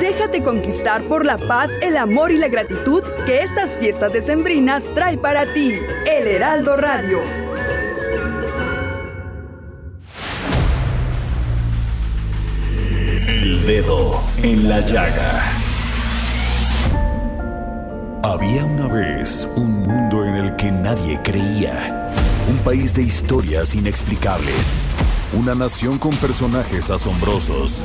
Déjate conquistar por la paz, el amor y la gratitud que estas fiestas decembrinas trae para ti. El Heraldo Radio. El dedo en la llaga. Había una vez un mundo en el que nadie creía. Un país de historias inexplicables. Una nación con personajes asombrosos.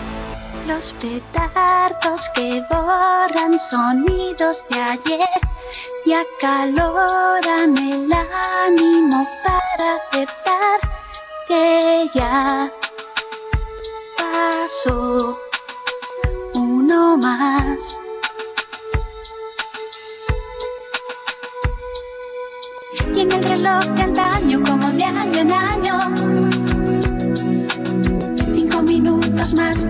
Los petardos que borran sonidos de ayer y acaloran el ánimo para aceptar que ya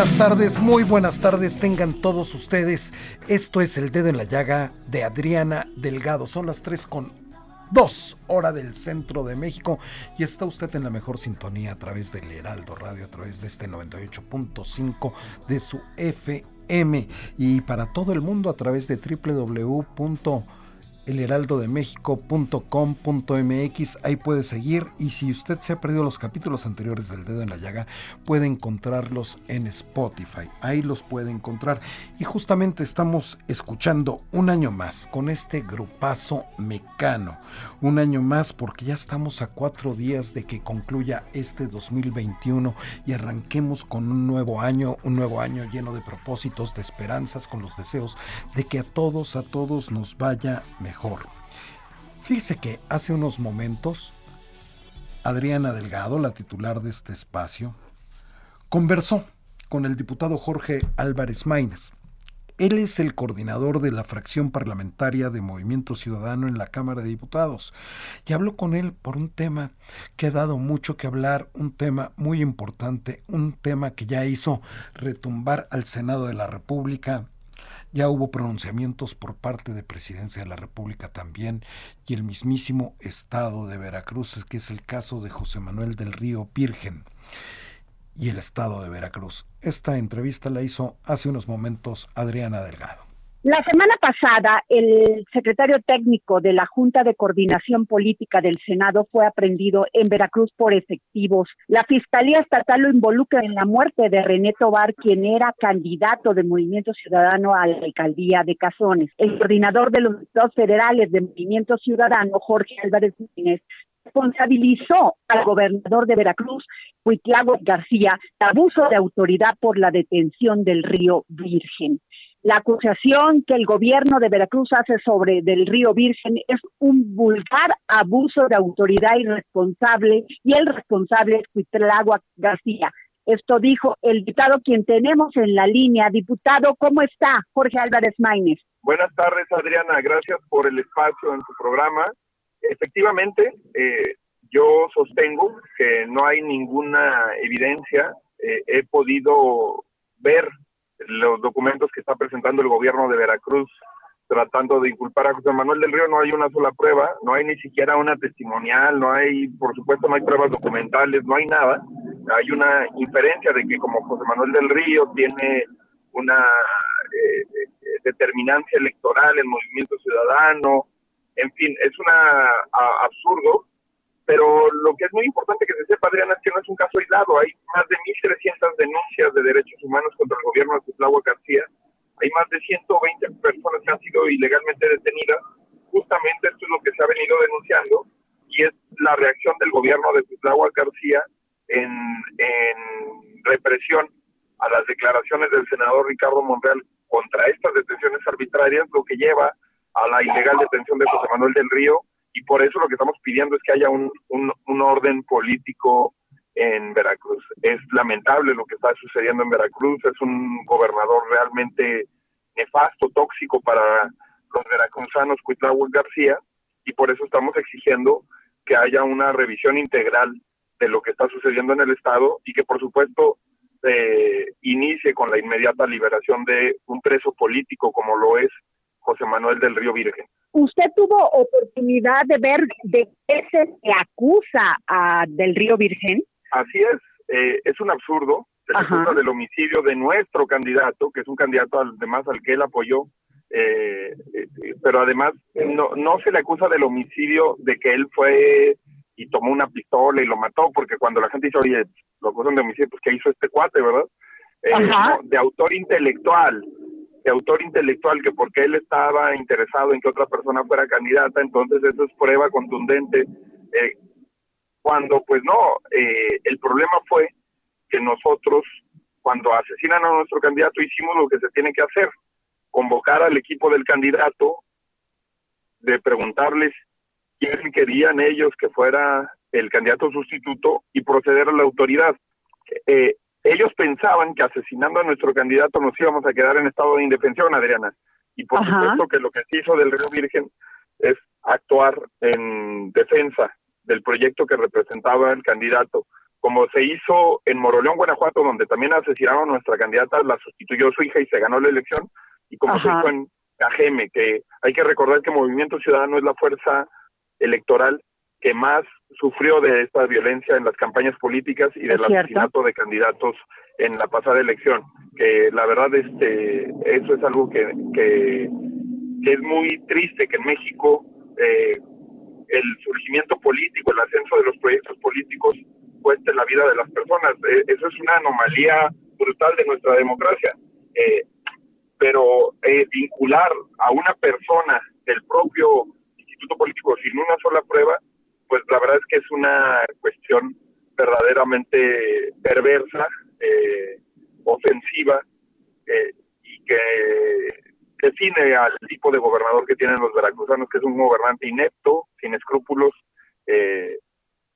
buenas tardes, muy buenas tardes tengan todos ustedes. Esto es El Dedo en la Llaga de Adriana Delgado. Son las 3 con 2 hora del centro de México y está usted en la mejor sintonía a través del Heraldo Radio, a través de este 98.5 de su FM y para todo el mundo a través de www elheraldodemexico.com.mx, ahí puede seguir. Y si usted se ha perdido los capítulos anteriores del dedo en la llaga, puede encontrarlos en Spotify, ahí los puede encontrar. Y justamente estamos escuchando un año más con este grupazo mecano, un año más porque ya estamos a cuatro días de que concluya este 2021 y arranquemos con un nuevo año, un nuevo año lleno de propósitos, de esperanzas, con los deseos de que a todos, a todos nos vaya mejor. Fíjese que hace unos momentos Adriana Delgado, la titular de este espacio, conversó con el diputado Jorge Álvarez Maínez. Él es el coordinador de la fracción parlamentaria de Movimiento Ciudadano en la Cámara de Diputados y habló con él por un tema que ha dado mucho que hablar, un tema muy importante, un tema que ya hizo retumbar al Senado de la República, ya hubo pronunciamientos por parte de Presidencia de la República también y el mismísimo Estado de Veracruz, que es el caso de José Manuel del Río Virgen y el Estado de Veracruz. Esta entrevista la hizo hace unos momentos Adriana Delgado. La semana pasada, el secretario técnico de la Junta de Coordinación Política del Senado fue aprendido en Veracruz por efectivos. La Fiscalía Estatal lo involucra en la muerte de René Tobar, quien era candidato de Movimiento Ciudadano a la alcaldía de Cazones. El coordinador de los estados federales de Movimiento Ciudadano, Jorge Álvarez Núñez, responsabilizó al gobernador de Veracruz, Huitlago García, de abuso de autoridad por la detención del río Virgen. La acusación que el gobierno de Veracruz hace sobre del río Virgen es un vulgar abuso de autoridad irresponsable y el responsable es Huitlago García. Esto dijo el diputado quien tenemos en la línea. Diputado, ¿cómo está? Jorge Álvarez Maínez. Buenas tardes, Adriana. Gracias por el espacio en su programa. Efectivamente, eh, yo sostengo que no hay ninguna evidencia eh, he podido ver los documentos que está presentando el gobierno de Veracruz tratando de inculpar a José Manuel del Río, no hay una sola prueba, no hay ni siquiera una testimonial, no hay, por supuesto, no hay pruebas documentales, no hay nada. Hay una inferencia de que como José Manuel del Río tiene una eh, determinancia electoral, el movimiento ciudadano, en fin, es una absurdo, pero lo que es muy importante que se sepa, Adriana, es que no es un caso aislado, hay más de 1.300 denuncias de derechos humanos contra el gobierno de Cuitlahua García, hay más de 120 personas que han sido ilegalmente detenidas, justamente esto es lo que se ha venido denunciando, y es la reacción del gobierno de Cuitlahua García en, en represión a las declaraciones del senador Ricardo Monreal contra estas detenciones arbitrarias, lo que lleva a la ilegal detención de José Manuel del Río, y por eso lo que estamos pidiendo es que haya un, un, orden político en Veracruz. Es lamentable lo que está sucediendo en Veracruz, es un gobernador realmente nefasto, tóxico para los veracruzanos, Cuitláhuac García, y por eso estamos exigiendo que haya una revisión integral de lo que está sucediendo en el Estado y que, por supuesto, eh, inicie con la inmediata liberación de un preso político como lo es José Manuel del Río Virgen. ¿Usted tuvo oportunidad de ver de qué se acusa a del Río Virgen? Así es, eh, es un absurdo. Se acusa del homicidio de nuestro candidato, que es un candidato además al que él apoyó, eh, eh, pero además no, no se le acusa del homicidio de que él fue y tomó una pistola y lo mató, porque cuando la gente dice, oye, lo acusan de homicidio, pues ¿qué hizo este cuate, verdad? de autor intelectual, autor intelectual, que porque él estaba interesado en que otra persona fuera candidata, entonces eso es prueba contundente. Eh, cuando pues no, eh, el problema fue que nosotros, cuando asesinan a nuestro candidato, hicimos lo que se tiene que hacer, convocar al equipo del candidato, de preguntarles quién querían ellos que fuera el candidato sustituto y proceder a la autoridad. Eh, ellos pensaban que asesinando a nuestro candidato nos íbamos a quedar en estado de indefensión, Adriana. Y por supuesto que lo que se hizo del Río Virgen es actuar en defensa del proyecto que representaba el candidato. Como se hizo en Moroleón, Guanajuato, donde también asesinaron a nuestra candidata, la sustituyó su hija y se ganó la elección. Y como se hizo en Cajeme, que hay que recordar que Movimiento Ciudadano es la fuerza electoral que más sufrió de esta violencia en las campañas políticas y del asesinato de candidatos en la pasada elección. Que la verdad, este, eso es algo que, que, es muy triste que en México eh, el surgimiento político, el ascenso de los proyectos políticos cueste la vida de las personas. Eh, eso es una anomalía brutal de nuestra democracia. Eh, pero vincular a una persona del propio instituto político sin una sola prueba pues la verdad es que es una cuestión verdaderamente perversa, eh, ofensiva eh, y que define al tipo de gobernador que tienen los veracruzanos, que es un gobernante inepto, sin escrúpulos, eh,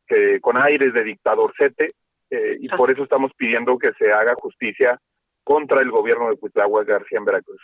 que con aires de dictadorcete, y por eso estamos pidiendo que se haga justicia contra el gobierno de Cuitlahua García en Veracruz.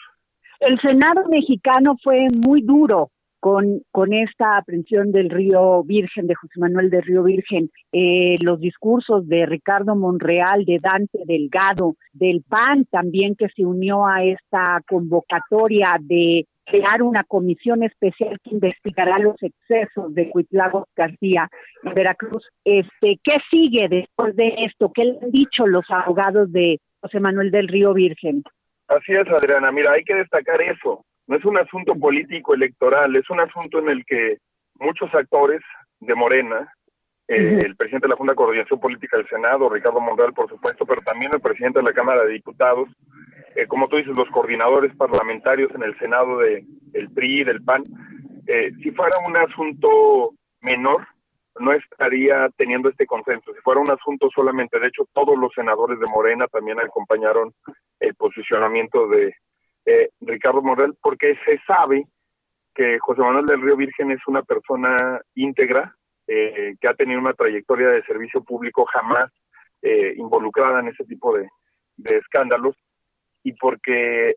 El Senado mexicano fue muy duro con, con esta aprehensión del Río Virgen, de José Manuel del Río Virgen, eh, los discursos de Ricardo Monreal, de Dante Delgado, del PAN también que se unió a esta convocatoria de crear una comisión especial que investigará los excesos de Cuitlagos García en Veracruz. Este, ¿Qué sigue después de esto? ¿Qué le han dicho los abogados de José Manuel del Río Virgen? Así es, Adriana. Mira, hay que destacar eso no es un asunto político electoral, es un asunto en el que muchos actores de Morena, eh, el presidente de la Junta de Coordinación Política del Senado, Ricardo Monreal, por supuesto, pero también el presidente de la Cámara de Diputados, eh, como tú dices, los coordinadores parlamentarios en el Senado de el PRI, del PAN, eh, si fuera un asunto menor, no estaría teniendo este consenso. Si fuera un asunto solamente, de hecho, todos los senadores de Morena también acompañaron el posicionamiento de, eh, Ricardo Morel, porque se sabe que José Manuel del Río Virgen es una persona íntegra, eh, que ha tenido una trayectoria de servicio público jamás eh, involucrada en ese tipo de, escándalos, y porque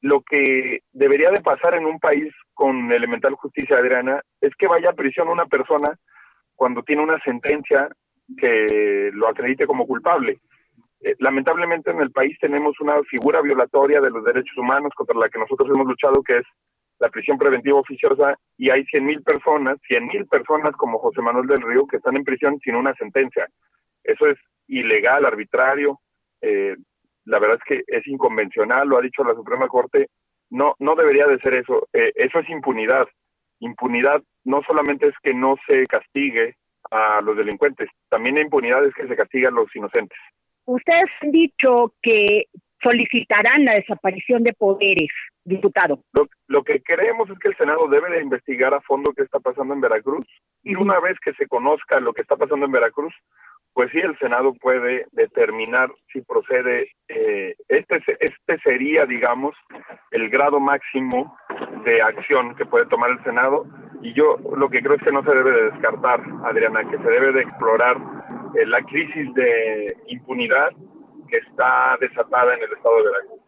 lo que debería de pasar en un país con elemental justicia, Adriana, es que vaya a prisión una persona cuando tiene una sentencia que lo acredite como culpable. Eh, lamentablemente en el país tenemos una figura violatoria de los derechos humanos contra la que nosotros hemos luchado, que es la prisión preventiva oficiosa, y hay 100 mil personas, 100 mil personas como José Manuel del Río, que están en prisión sin una sentencia. Eso es ilegal, arbitrario, eh, la verdad es que es inconvencional, lo ha dicho la Suprema Corte, no, no debería de ser eso, eh, eso es impunidad. Impunidad no solamente es que no se castigue a los delincuentes, también la impunidad es que se castigue a los inocentes. Ustedes han dicho que solicitarán la desaparición de poderes, diputado. Lo, que creemos es que el Senado debe de investigar a fondo qué está pasando en Veracruz y una vez que se conozca lo que está pasando en Veracruz, pues sí, el Senado puede determinar si procede. Eh, este, este sería, digamos, el grado máximo de acción que puede tomar el Senado y yo lo que creo es que no se debe de descartar, Adriana, que se debe de explorar la crisis de impunidad que está desatada en el estado de Veracruz.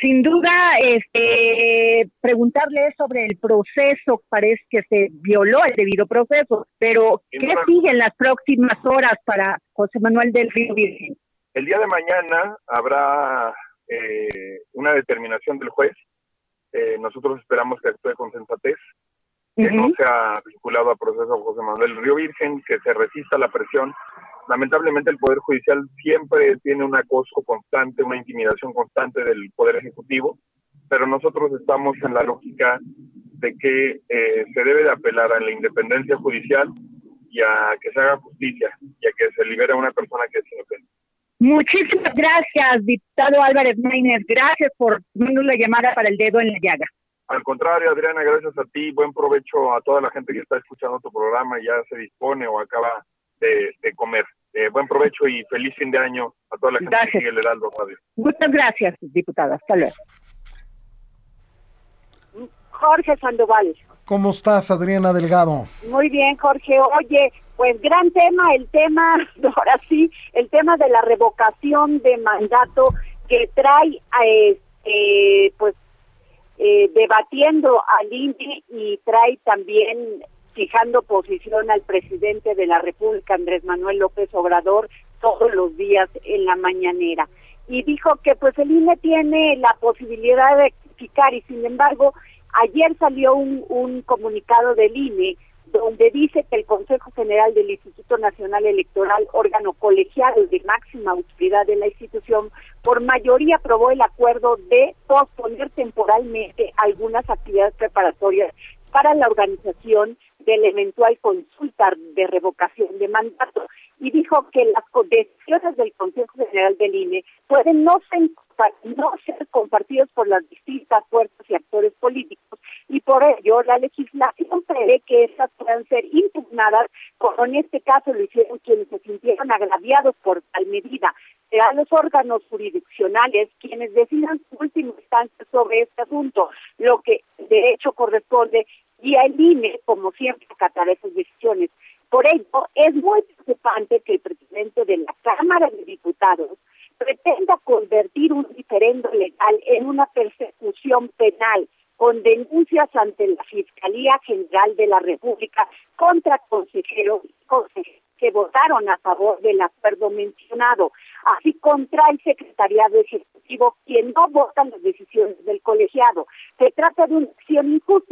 Sin duda, este, preguntarle sobre el proceso, parece que se violó el debido proceso, pero ¿qué sigue en las próximas horas para José Manuel del Río Virgen? El día de mañana habrá eh, una determinación del juez. Eh, nosotros esperamos que actúe con sensatez, que no sea vinculado a proceso José Manuel del Río Virgen, que se resista a la presión lamentablemente el Poder Judicial siempre tiene un acoso constante, una intimidación constante del Poder Ejecutivo, pero nosotros estamos en la lógica de que eh, se debe de apelar a la independencia judicial y a que se haga justicia y a que se libere a una persona que es inocente. Muchísimas gracias, diputado Álvarez Maynez. Gracias por darnos la llamada para el dedo en la llaga. Al contrario, Adriana, gracias a ti. Buen provecho a toda la gente que está escuchando tu programa y ya se dispone o acaba de, comer. Eh, buen provecho y feliz fin de año a toda la gente que sigue el Heraldo Radio. Muchas gracias, diputada. Hasta luego. Jorge Sandoval. ¿Cómo estás, Adriana Delgado? Muy bien, Jorge. Oye, pues gran tema, el tema, ahora sí, el tema de la revocación de mandato que trae, eh, pues, eh, debatiendo al INE y trae también fijando posición al presidente de la República, Andrés Manuel López Obrador, todos los días en la mañanera. Y dijo que pues el INE tiene la posibilidad de rectificar y sin embargo ayer salió un, un comunicado del INE donde dice que el Consejo General del Instituto Nacional Electoral, órgano colegiado de máxima autoridad de la institución, por mayoría aprobó el acuerdo de posponer temporalmente algunas actividades preparatorias para la organización de eventual consulta de revocación de mandato y dijo que las decisiones del Consejo General del INE pueden no ser, no ser compartidas por las distintas fuerzas y actores políticos y por ello la legislación prevé que esas puedan ser impugnadas, como en este caso lo hicieron quienes se sintieron agraviados por tal medida. Serán los órganos jurisdiccionales quienes decidan su última instancia sobre este asunto, lo que de hecho corresponde y el INE, como siempre, acatará esas decisiones. Por ello, es muy preocupante que el presidente de la Cámara de Diputados pretenda convertir un diferendo legal en una persecución penal con denuncias ante la Fiscalía General de la República contra consejeros y que votaron a favor del acuerdo mencionado, así contra el secretariado ejecutivo, quien no vota las decisiones del colegiado. Se trata de una acción injustificada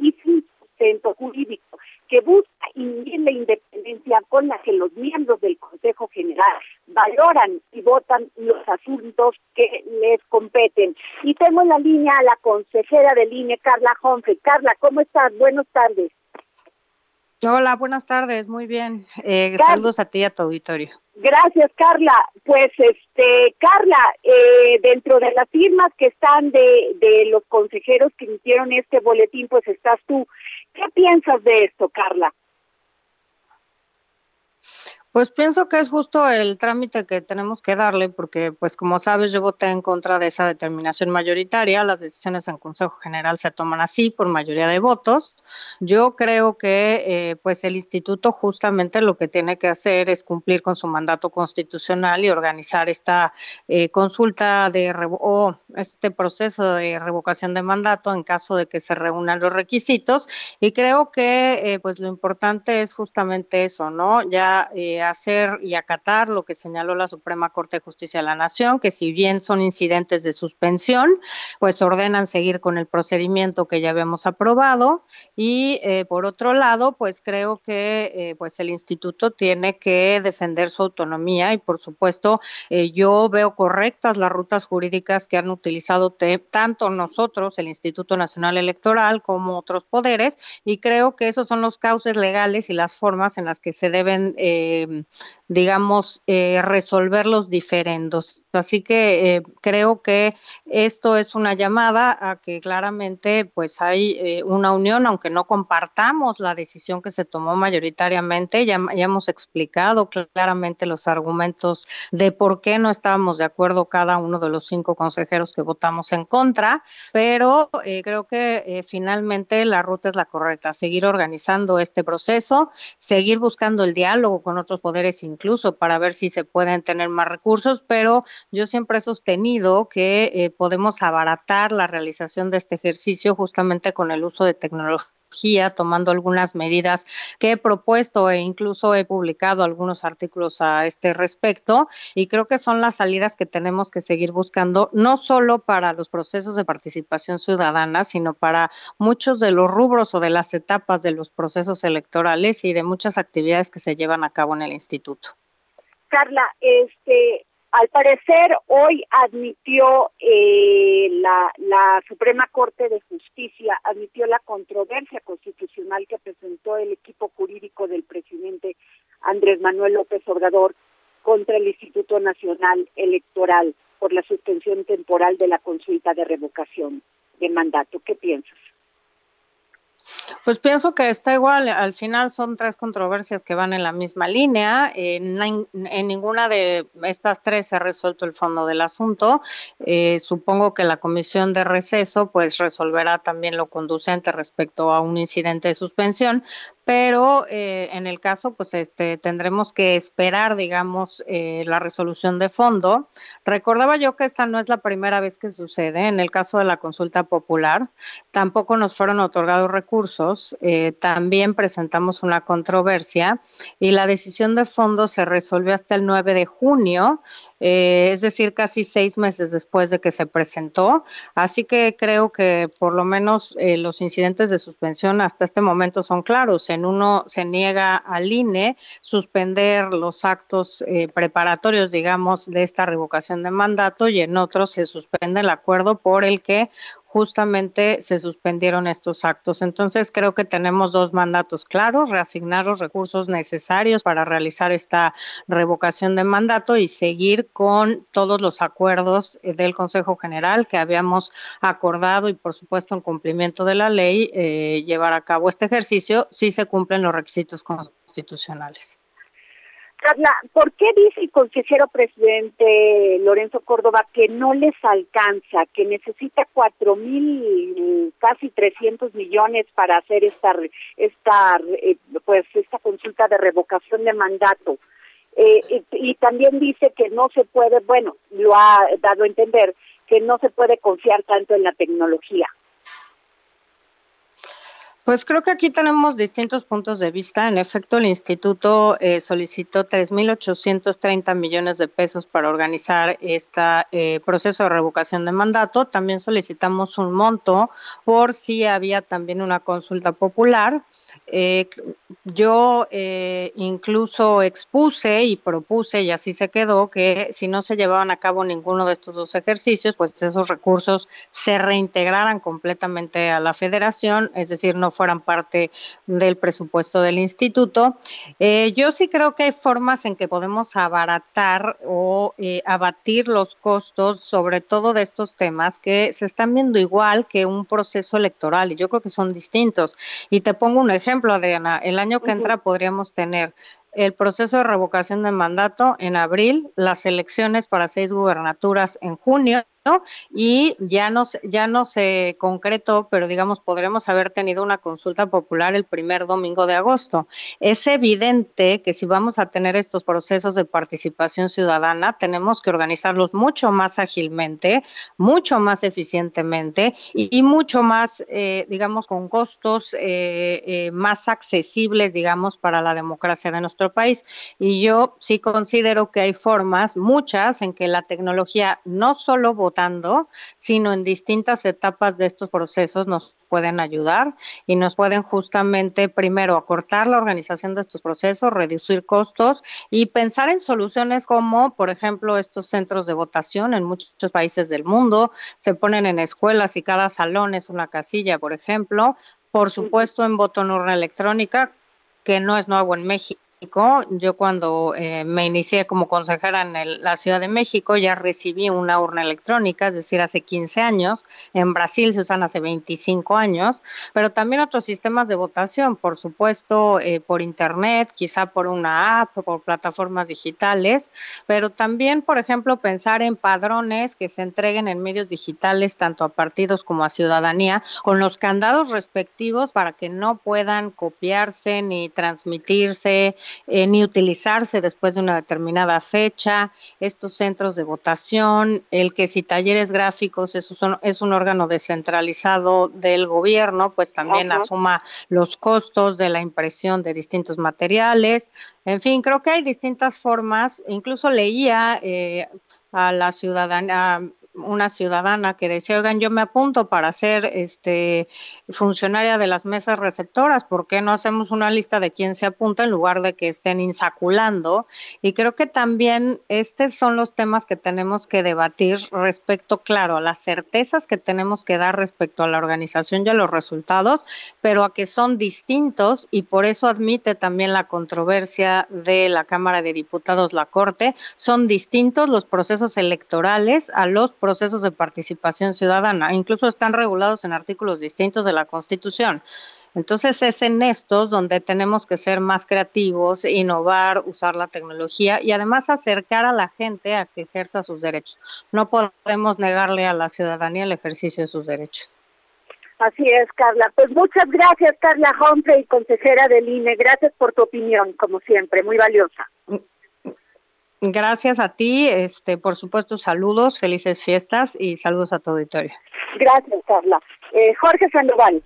y sin sustento jurídico que busca inhibir la independencia con la que los miembros del Consejo General valoran y votan los asuntos que les competen. Y tengo en la línea a la consejera del INE, Carla Humphrey. Carla, ¿cómo estás? Buenas tardes. Hola, buenas tardes, muy bien. Eh, saludos a ti y a tu auditorio. Gracias, Carla. Pues, este, Carla, eh, dentro de las firmas que están de, de los consejeros que emitieron este boletín, pues estás tú. ¿Qué piensas de esto, Carla? Pues pienso que es justo el trámite que tenemos que darle, porque, pues como sabes, yo voté en contra de esa determinación mayoritaria. Las decisiones en Consejo General se toman así por mayoría de votos. Yo creo que, eh, pues el instituto justamente lo que tiene que hacer es cumplir con su mandato constitucional y organizar esta eh, consulta de o este proceso de revocación de mandato en caso de que se reúnan los requisitos. Y creo que, eh, pues lo importante es justamente eso, ¿no? Ya hacer y acatar lo que señaló la Suprema Corte de Justicia de la Nación, que si bien son incidentes de suspensión, pues ordenan seguir con el procedimiento que ya habíamos aprobado y eh, por otro lado, pues creo que eh, pues el instituto tiene que defender su autonomía y por supuesto yo veo correctas las rutas jurídicas que han tanto nosotros, el Instituto Nacional Electoral, como otros poderes y creo que esos son los cauces legales y las formas en las que se deben, eh, digamos, eh, resolver los diferendos. Así que eh, creo que esto es una llamada a que claramente pues hay una unión, aunque no compartamos la decisión que se tomó mayoritariamente, ya, ya hemos explicado claramente los argumentos de por qué no estábamos de acuerdo cada uno de los cinco consejeros que votamos en contra, pero creo que finalmente la ruta es la correcta, seguir organizando este proceso, seguir buscando el diálogo con otros poderes incluso para ver si se pueden tener más recursos, pero yo siempre he sostenido que eh, podemos abaratar la realización de este ejercicio justamente con el uso de tecnología tomando algunas medidas que he propuesto e incluso he publicado algunos artículos a este respecto y creo que son las salidas que tenemos que seguir buscando, no solo para los procesos de participación ciudadana, sino para muchos de los rubros o de las etapas de los procesos electorales y de muchas actividades que se llevan a cabo en el instituto. Carla, este, al parecer, hoy admitió eh, la, la, Suprema Corte de Justicia, admitió la controversia constitucional que presentó el equipo jurídico del presidente Andrés Manuel López Obrador contra el Instituto Nacional Electoral por la suspensión temporal de la consulta de revocación de mandato. ¿Qué piensas? Pues pienso que está igual, al final son tres controversias que van en la misma línea, en, ninguna de estas tres se ha resuelto el fondo del asunto, eh, supongo que la comisión de receso pues resolverá también lo conducente respecto a un incidente de suspensión, pero eh, en el caso, pues este, tendremos que esperar, digamos, eh, la resolución de fondo. Recordaba yo que esta no es la primera vez que sucede. En el caso de la consulta popular, tampoco nos fueron otorgados recursos. Eh, también presentamos una controversia y la decisión de fondo se resolvió hasta el 9 de junio eh, es decir, casi seis meses después de que se presentó. Así que creo que por lo menos eh, los incidentes de suspensión hasta este momento son claros. En uno se niega al INE suspender los actos eh, preparatorios, digamos, de esta revocación de mandato y en otro se suspende el acuerdo por el que justamente se suspendieron estos actos. Entonces creo que tenemos dos mandatos claros, reasignar los recursos necesarios para realizar esta revocación de mandato y seguir con todos los acuerdos eh, del Consejo General que habíamos acordado y por supuesto en cumplimiento de la ley eh, llevar a cabo este ejercicio si se cumplen los requisitos constitucionales. Carla, ¿por qué dice el consejero presidente Lorenzo Córdoba que no les alcanza, que necesita cuatro mil, casi trescientos millones para hacer esta, esta, eh, pues esta consulta de revocación de mandato? Eh, y, y también dice que no se puede, bueno, lo ha dado a entender, que no se puede confiar tanto en la tecnología. Pues creo que aquí tenemos distintos puntos de vista. En efecto, el instituto eh, solicitó 3.830 millones de pesos para organizar este proceso de revocación de mandato. También solicitamos un monto por si había también una consulta popular. Eh, yo eh, incluso expuse y propuse, y así se quedó, que si no se llevaban a cabo ninguno de estos dos ejercicios, pues esos recursos se reintegraran completamente a la federación, es decir, no fueran parte del presupuesto del instituto. Eh, yo sí creo que hay formas en que podemos abaratar o eh, abatir los costos, sobre todo de estos temas que se están viendo igual que un proceso electoral y yo creo que son distintos. Y te pongo un ejemplo, Adriana. El año que entra podríamos tener el proceso de revocación de mandato en abril, las elecciones para seis gubernaturas en junio y ya no, ya no se concretó, pero digamos, podremos haber tenido una consulta popular el primer domingo de agosto. Es evidente que si vamos a tener estos procesos de participación ciudadana, tenemos que organizarlos mucho más ágilmente, mucho más eficientemente y, mucho más, eh, digamos, con costos eh, eh, más accesibles, digamos, para la democracia de nuestro país. Y yo sí considero que hay formas, muchas, en que la tecnología no solo votando, sino en distintas etapas de estos procesos nos pueden ayudar y nos pueden justamente primero acortar la organización de estos procesos, reducir costos y pensar en soluciones como, por ejemplo, estos centros de votación en muchos países del mundo se ponen en escuelas y cada salón es una casilla, por ejemplo. Por supuesto, en voto en urna electrónica, que no es nuevo en México yo cuando eh, me inicié como consejera en la Ciudad de México ya recibí una urna electrónica, es decir, hace 15 años. En Brasil se usan hace 25 años, pero también otros sistemas de votación, por supuesto, eh, por Internet, quizá por una app, por plataformas digitales, pero también, por ejemplo, pensar en padrones que se entreguen en medios digitales, tanto a partidos como a ciudadanía, con los candados respectivos para que no puedan copiarse ni transmitirse eh, ni utilizarse después de una determinada fecha, estos centros de votación, el que si talleres gráficos es un, es un órgano descentralizado del gobierno, pues también asuma los costos de la impresión de distintos materiales. En fin, creo que hay distintas formas, incluso leía eh, a la ciudadanía, una ciudadana que decía, oigan, yo me apunto para ser este funcionaria de las mesas receptoras, ¿por qué no hacemos una lista de quién se apunta en lugar de que estén insaculando? Y creo que también estos son los temas que tenemos que debatir respecto, claro, a las certezas que tenemos que dar respecto a la organización y a los resultados, pero a que son distintos y por eso admite también la controversia de la Cámara de Diputados, la Corte, son distintos los procesos electorales a los de participación ciudadana, incluso están regulados en artículos distintos de la Constitución. Entonces es en estos donde tenemos que ser más creativos, innovar, usar la tecnología y además acercar a la gente a que ejerza sus derechos. No podemos negarle a la ciudadanía el ejercicio de sus derechos. Así es, Carla. Pues muchas gracias, Carla Humphrey, consejera del INE. Gracias por tu opinión, como siempre, muy valiosa. Gracias a ti, este, por supuesto, saludos, felices fiestas y saludos a tu auditorio. Gracias, Carla. Eh, Jorge Sandoval.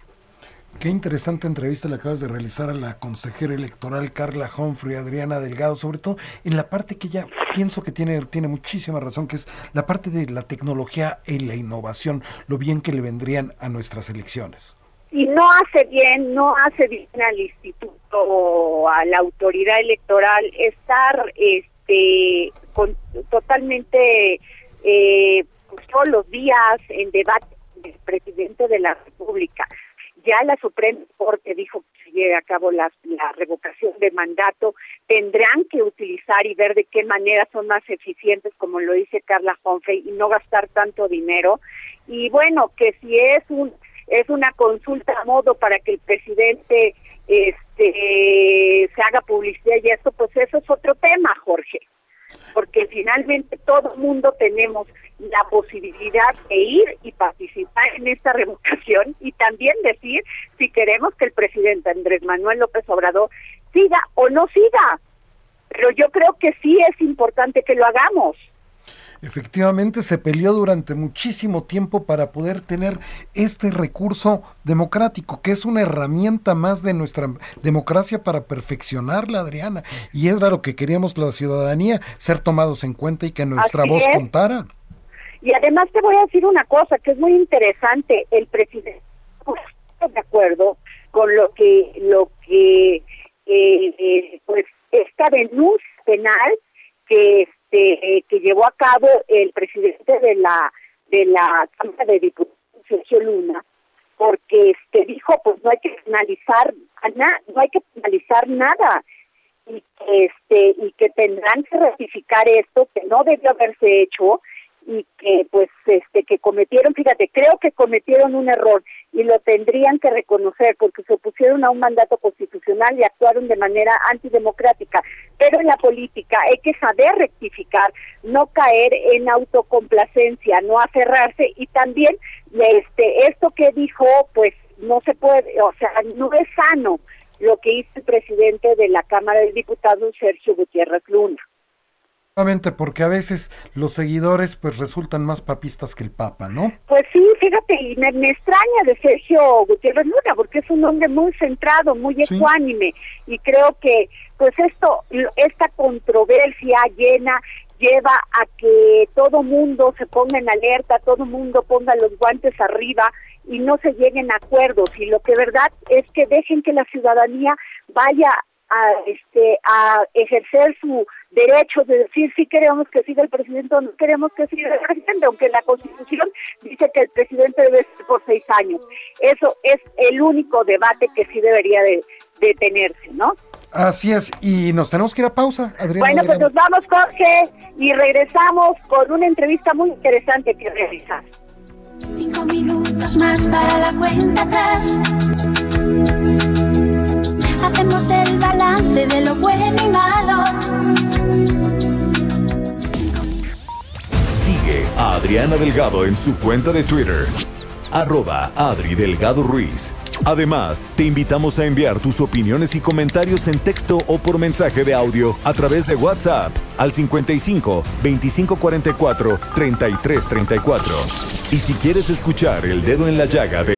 Qué interesante entrevista le acabas de realizar a la consejera electoral Carla Humphrey, Adriana Delgado, sobre todo en la parte que ella pienso que tiene, tiene muchísima razón, que es la parte de la tecnología y la innovación, lo bien que le vendrían a nuestras elecciones. Y no hace bien, no hace bien al instituto o a la autoridad electoral estar... Este, este, con, totalmente eh, pues, todos los días en debate del presidente de la República. Ya la Suprema Corte dijo que se lleve a cabo la, la revocación de mandato, tendrán que utilizar y ver de qué manera son más eficientes, como lo dice Carla Humphrey, y no gastar tanto dinero. Y bueno, que si es un es una consulta a modo para que el presidente este se haga publicidad y esto, pues eso otro tema, Jorge, porque finalmente todo el mundo tenemos la posibilidad de ir y participar en esta revocación y también decir si queremos que el presidente Andrés Manuel López Obrador siga o no siga. Pero yo creo que sí es importante que lo hagamos. Efectivamente, se peleó durante muchísimo tiempo para poder tener este recurso democrático, que es una herramienta más de nuestra democracia para perfeccionarla, Adriana. Y era lo que queríamos la ciudadanía, ser tomados en cuenta y que nuestra voz contara. Y además te voy a decir una cosa que es muy interesante. El presidente está de acuerdo con lo que, lo que, eh, eh, pues, esta denuncia penal que este, que llevó a cabo el presidente de la de la Cámara de Diputados, Sergio Luna, porque este dijo pues no hay que penalizar no hay que penalizar nada y que este y que tendrán que ratificar esto que no debió haberse hecho y que pues este que cometieron fíjate creo que cometieron un error y lo tendrían que reconocer porque se opusieron a un mandato constitucional y actuaron de manera antidemocrática. Pero en la política hay que saber rectificar, no caer en autocomplacencia, no aferrarse y también este esto que dijo, pues no se puede, o sea, no es sano lo que hizo el presidente de la Cámara de Diputados, Sergio Gutiérrez Luna. Porque a veces los seguidores pues resultan más papistas que el Papa, ¿no? Pues sí, fíjate, y me, extraña de Sergio Gutiérrez Luna, porque es un hombre muy centrado, muy ecuánime, y creo que pues esto, esta controversia llena lleva a que todo mundo se ponga en alerta, todo mundo ponga los guantes arriba y no se lleguen a acuerdos. Y lo que verdad es que dejen que la ciudadanía vaya a este a ejercer su derecho de decir si queremos que siga el presidente o no queremos que siga el presidente, aunque la Constitución dice que el presidente debe ser por seis años. Eso es el único debate que sí debería de, de tenerse, ¿no? Así es, y nos tenemos que ir a pausa, Adriana. Bueno, pues nos vamos, Jorge, y regresamos con una entrevista muy interesante que realizar. Cinco minutos más para la cuenta atrás. El balance de lo bueno y malo. Sigue a Adriana Delgado en su cuenta de Twitter arroba Adri Delgado Ruiz. Además, te invitamos a enviar tus opiniones y comentarios en texto o por mensaje de audio a través de WhatsApp al 55 2544 3334. Y si quieres escuchar El Dedo en la Llaga de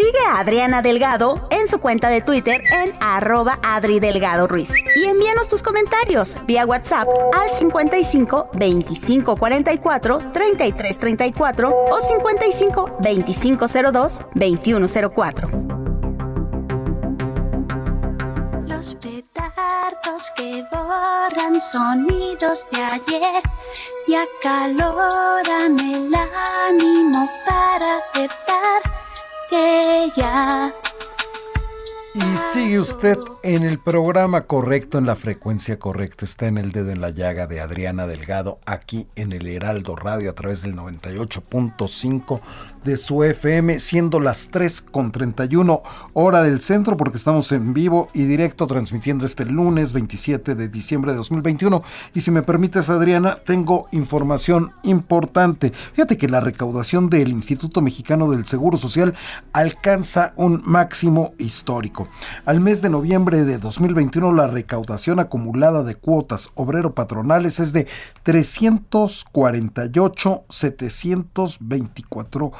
Sigue a Adriana Delgado en su cuenta de Twitter en arroba Adri Delgado Ruiz. Y envíanos tus comentarios vía WhatsApp al 55 25 44 33 34 o 55 25 02 21 04. Los petardos que borran sonidos de ayer y acaloran el ánimo para aceptar y sigue usted en el programa correcto, en la frecuencia correcta. Está en el dedo en la llaga de Adriana Delgado, aquí en el Heraldo Radio a través del 98.5 de su FM, siendo las 3 con 31 hora del centro, porque estamos en vivo y directo transmitiendo este lunes 27 de diciembre de 2021. Y si me permites, Adriana, tengo información importante. Fíjate que la recaudación del Instituto Mexicano del Seguro Social alcanza un máximo histórico. Al mes de noviembre de 2021 la recaudación acumulada de cuotas obrero-patronales es de 348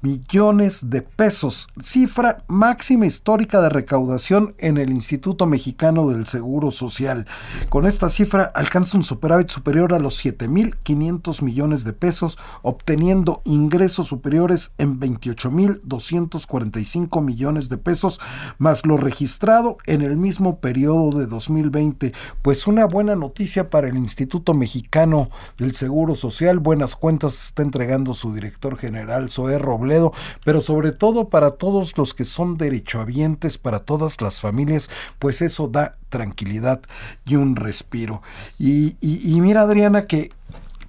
724 millones de pesos, cifra máxima histórica de recaudación en el Instituto Mexicano del Seguro Social. Con esta cifra alcanza un superávit superior a los 7.500 millones de pesos, obteniendo ingresos superiores en 28.245 millones de pesos, más lo registrado en el mismo periodo de 2020. Pues una buena noticia para el Instituto Mexicano del Seguro Social, buenas cuentas está entregando su director general, Zoé Robles pero sobre todo para todos los que son derechohabientes, para todas las familias, pues eso da tranquilidad y un respiro. Y, y mira, Adriana, que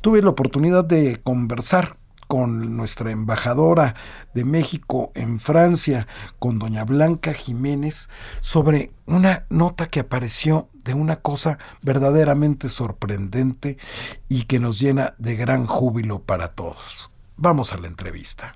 tuve la oportunidad de conversar con nuestra embajadora de México en Francia, con doña Blanca Jiménez, sobre una nota que apareció de una cosa verdaderamente sorprendente y que nos llena de gran júbilo para todos. Vamos a la entrevista.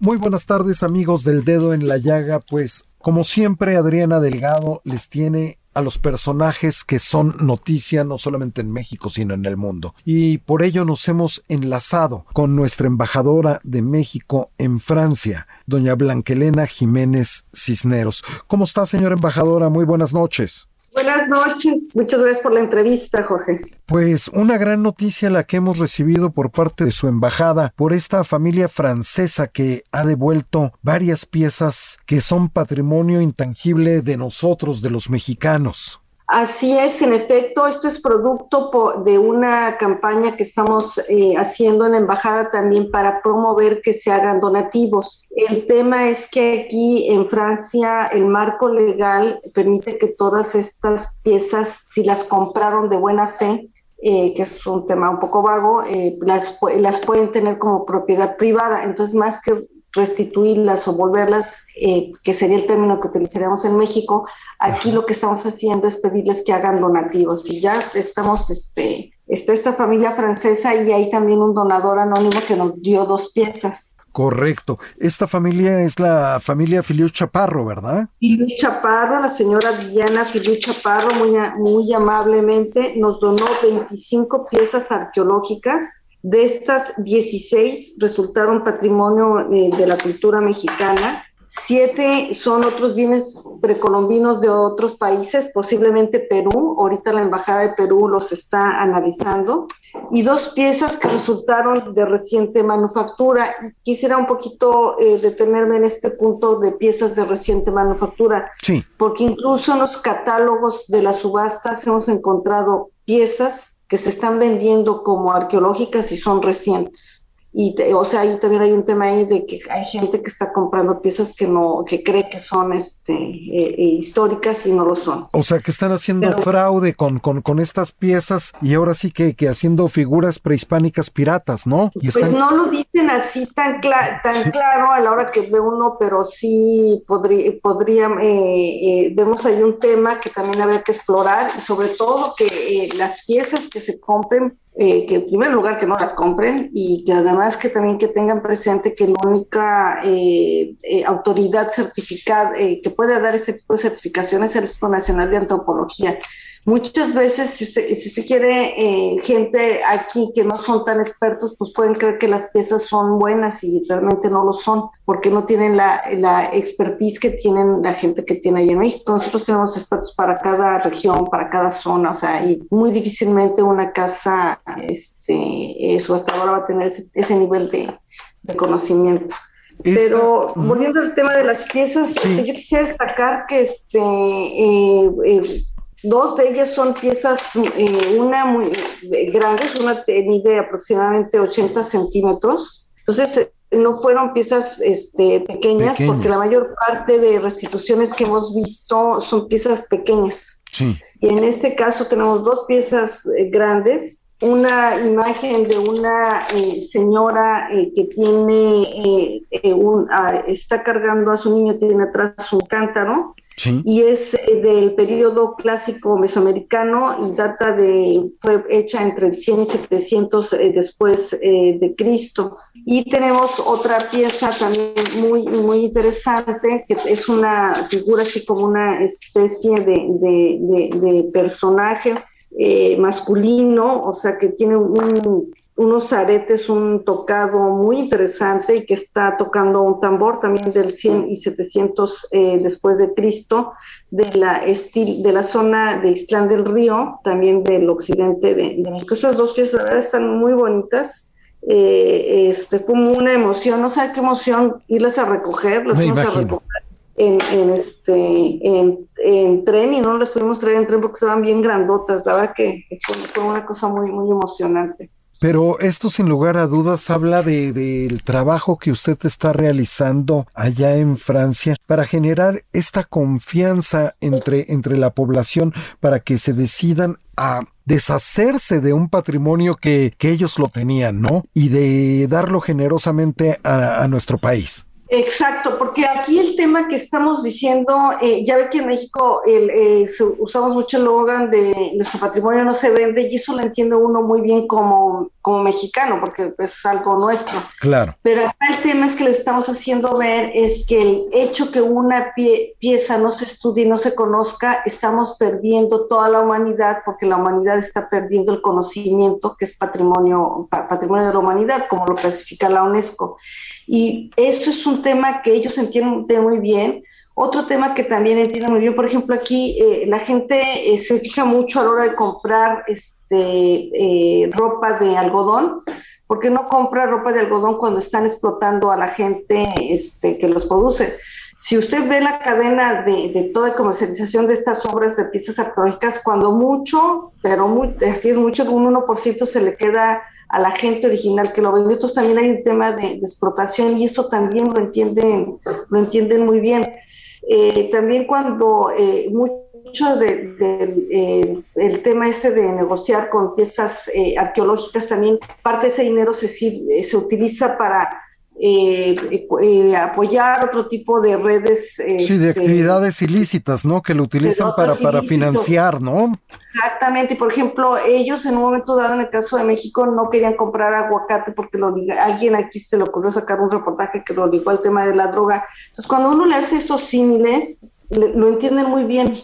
Muy buenas tardes amigos del dedo en la llaga, pues Como siempre, Adriana Delgado les tiene a los personajes que son noticia no solamente en México, sino en el mundo. Y por ello nos hemos enlazado con nuestra embajadora de México en Francia, doña Blanquelena Jiménez Cisneros. ¿Cómo está, señora embajadora? Muy buenas noches. Buenas noches, muchas gracias por la entrevista, Jorge. Pues una gran noticia la que hemos recibido por parte de su embajada por esta familia francesa que ha devuelto varias piezas que son patrimonio intangible de nosotros, de los mexicanos. Así es, en efecto, esto es producto de una campaña que estamos eh, haciendo en la embajada también para promover que se hagan donativos. El tema es que aquí en Francia el marco legal permite que todas estas piezas, si las compraron de buena fe, eh, que es un tema un poco vago, eh, las, las pueden tener como propiedad privada. Entonces, más que restituirlas o volverlas, eh, que sería el término que utilizaríamos en México, aquí lo que estamos haciendo es pedirles que hagan donativos. Y ya estamos, este, está esta familia francesa y hay también un donador anónimo que nos dio dos piezas. Correcto. Esta familia es la familia Filiu Chaparro, ¿verdad? Filiu Chaparro, la señora Diana Filiu Chaparro, muy, muy amablemente nos donó 25 piezas arqueológicas de estas 16 resultaron patrimonio eh, de la cultura mexicana. Siete son otros bienes precolombinos de otros países, posiblemente Perú. Ahorita la Embajada de Perú los está analizando. Y dos piezas que resultaron de reciente manufactura. Quisiera un poquito eh, detenerme en este punto de piezas de reciente manufactura. Sí. Porque incluso en los catálogos de las subastas hemos encontrado piezas que se están vendiendo como arqueológicas y son recientes. Y, o sea, ahí también hay un tema ahí de que hay gente que está comprando piezas que no, que cree que son este, eh, eh, históricas y no lo son. O sea, que están haciendo fraude con, con, con, estas piezas y ahora sí que, que haciendo figuras prehispánicas piratas, ¿no? Pues no lo dicen así tan, tan claro a la hora que ve uno, pero sí podría, podría eh, vemos ahí un tema que también habría que explorar y sobre todo que las piezas que se compren eh, que en primer lugar que no las compren y que además que también que tengan presente que la única eh, eh, autoridad certificada que puede dar ese tipo de certificación es el Instituto Nacional de Antropología. Muchas veces, si usted, si usted quiere eh, gente aquí que no son tan expertos, pues pueden creer que las piezas son buenas y realmente no lo son, porque no tienen la, la expertise que tienen la gente que tiene ahí en México. Nosotros tenemos expertos para cada región, para cada zona, o sea, y muy difícilmente una casa este, eh, subastadora va a tener ese, nivel de, de conocimiento. Pero volviendo al tema de las piezas, yo quisiera destacar que este, eh, eh Dos de ellas son piezas, eh, una muy eh, grande, una mide aproximadamente 80 centímetros. Entonces, eh, no fueron piezas este, pequeñas, porque la mayor parte de restituciones que hemos visto son piezas pequeñas. Sí. Y en este caso tenemos dos piezas grandes, una imagen de una señora que tiene un, ah, está cargando a su niño, tiene atrás un cántaro, y es eh, del periodo clásico mesoamericano y data de, fue hecha entre el 100 y 700 eh, después eh, de Cristo. Y tenemos otra pieza también muy, muy interesante, que es una figura así como una especie de, de, de, personaje masculino, o sea, que tiene un, unos aretes, un tocado muy interesante y que está tocando un tambor también del 100 y 700 eh, después de Cristo, de la, de la zona de Islán del Río, también del occidente de, México. Esas dos piezas verdad están muy bonitas. Eh, este, fue una emoción, no sé qué emoción irlas a recoger, las fuimos a recoger en, en, este, en, tren y no las pudimos traer en tren porque estaban bien grandotas, la verdad que fue, fue una cosa muy, muy emocionante. Pero esto sin lugar a dudas habla del de, trabajo que usted está realizando allá en Francia para generar esta confianza entre, entre la población para que se decidan a deshacerse de un patrimonio que, que ellos lo tenían, ¿no? Y de darlo generosamente a, a nuestro país. Exacto, porque aquí el tema que estamos diciendo, eh, ya ve que en México eh, usamos mucho el logan de nuestro patrimonio no se vende y eso lo entiende uno muy bien como, como mexicano, porque es algo nuestro. Claro. Pero acá el tema es que le estamos haciendo ver es que el hecho que una pieza no se estudie y no se conozca, estamos perdiendo toda la humanidad, porque la humanidad está perdiendo el conocimiento que es patrimonio, patrimonio de la humanidad, como lo clasifica la UNESCO. Y eso es un tema que ellos entienden muy bien otro tema que también entiendo muy bien, por ejemplo, aquí eh, la gente eh, se fija mucho a la hora de comprar este, eh, ropa de algodón, porque no compra ropa de algodón cuando están explotando a la gente este, que los produce. Si usted ve la cadena de, de toda comercialización de estas obras de piezas arqueológicas, cuando mucho, pero muy, así es mucho, un 1% se le queda a la gente original que lo vende. Entonces también hay un tema de, explotación y eso también lo entienden, lo entienden muy bien. Eh, también cuando eh, mucho del de, el tema este de negociar con piezas eh, arqueológicas, también parte de ese dinero se, se utiliza para eh, eh, apoyar otro tipo de redes. Sí, de este, actividades ilícitas, ¿no? Que lo utilizan para, para financiar, ¿no? Exactamente. Por ejemplo, ellos en un momento dado, en el caso de México, no querían comprar aguacate porque lo, alguien aquí se le ocurrió sacar un reportaje que lo ligó al tema de la droga. Entonces, cuando uno le hace esos símiles, lo entienden muy bien.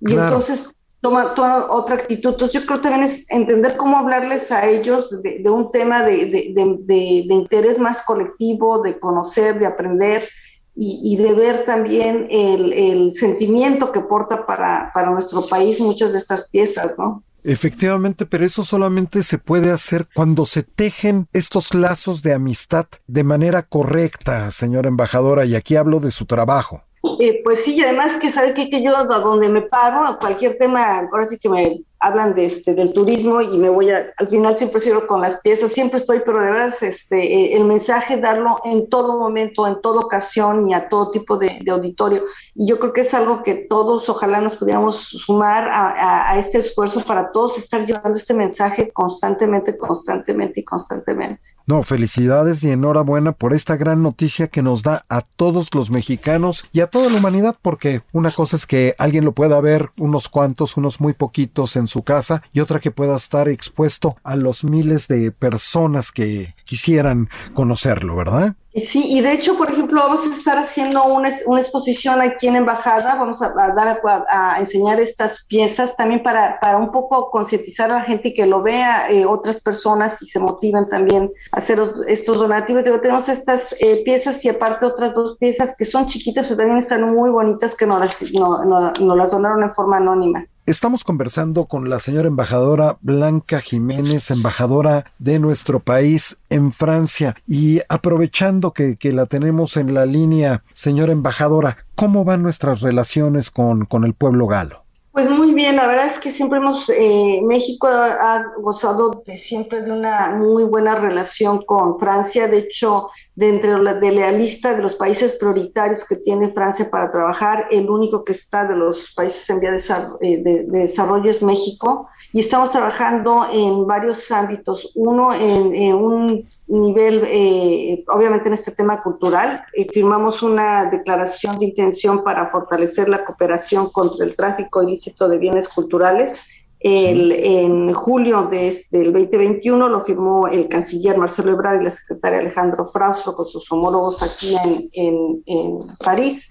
Y entonces toma, otra actitud. Entonces yo creo también es entender cómo hablarles a ellos de, un tema de, de, interés más colectivo, de conocer, de aprender y, de ver también el, el, sentimiento que porta para, para nuestro país muchas de estas piezas, ¿no? Efectivamente, pero eso solamente se puede hacer cuando se tejen estos lazos de amistad de manera correcta, señora embajadora, y aquí hablo de su trabajo. Eh, pues sí, y además que sabe que, que yo a donde me paro, a cualquier tema, ahora sí que me hablan de este, del turismo y me voy a, al final siempre cierro con las piezas, siempre estoy, pero de verdad este, eh, el mensaje darlo en todo momento, en toda ocasión y a todo tipo de, auditorio. Y yo creo que es algo que todos ojalá nos pudiéramos sumar a, a, este esfuerzo para todos estar llevando este mensaje constantemente, constantemente y constantemente. No, felicidades y enhorabuena por esta gran noticia que nos da a todos los mexicanos y a toda la humanidad, porque una cosa es que alguien lo pueda ver, unos cuantos, unos muy poquitos en casa y otra que pueda estar expuesto a los miles de personas que quisieran conocerlo, ¿verdad? Sí, y de hecho, por ejemplo, vamos a estar haciendo una, una exposición aquí en Embajada, vamos a, dar a, enseñar estas piezas también para, para un poco concientizar a la gente y que lo vea eh, otras personas y se motiven también a hacer estos donativos. Digo, tenemos estas eh, piezas y aparte otras dos piezas que son chiquitas, pero también están muy bonitas que nos las, no, no, las donaron en forma anónima. Estamos conversando con la señora embajadora Blanca Jiménez, embajadora de nuestro país en Francia. Y aprovechando que, que, la tenemos en la línea, señora embajadora, ¿cómo van nuestras relaciones con, con el pueblo galo? Pues muy bien, la verdad es que siempre hemos, eh, México ha, gozado de siempre de una muy buena relación con Francia. De hecho, dentro de la lista de los países prioritarios que tiene Francia para trabajar, el único que está de los países en vía de, eh, de, de desarrollo es México. Y estamos trabajando en varios ámbitos. Uno, en, un nivel, eh, obviamente en este tema cultural, eh, firmamos una declaración de intención para fortalecer la cooperación contra el tráfico ilícito de bienes culturales. El, En julio de este, del 2021 lo firmó el canciller Marcelo Ebrard y la secretaria Alejandro Fraustro con sus homólogos aquí en, en, en París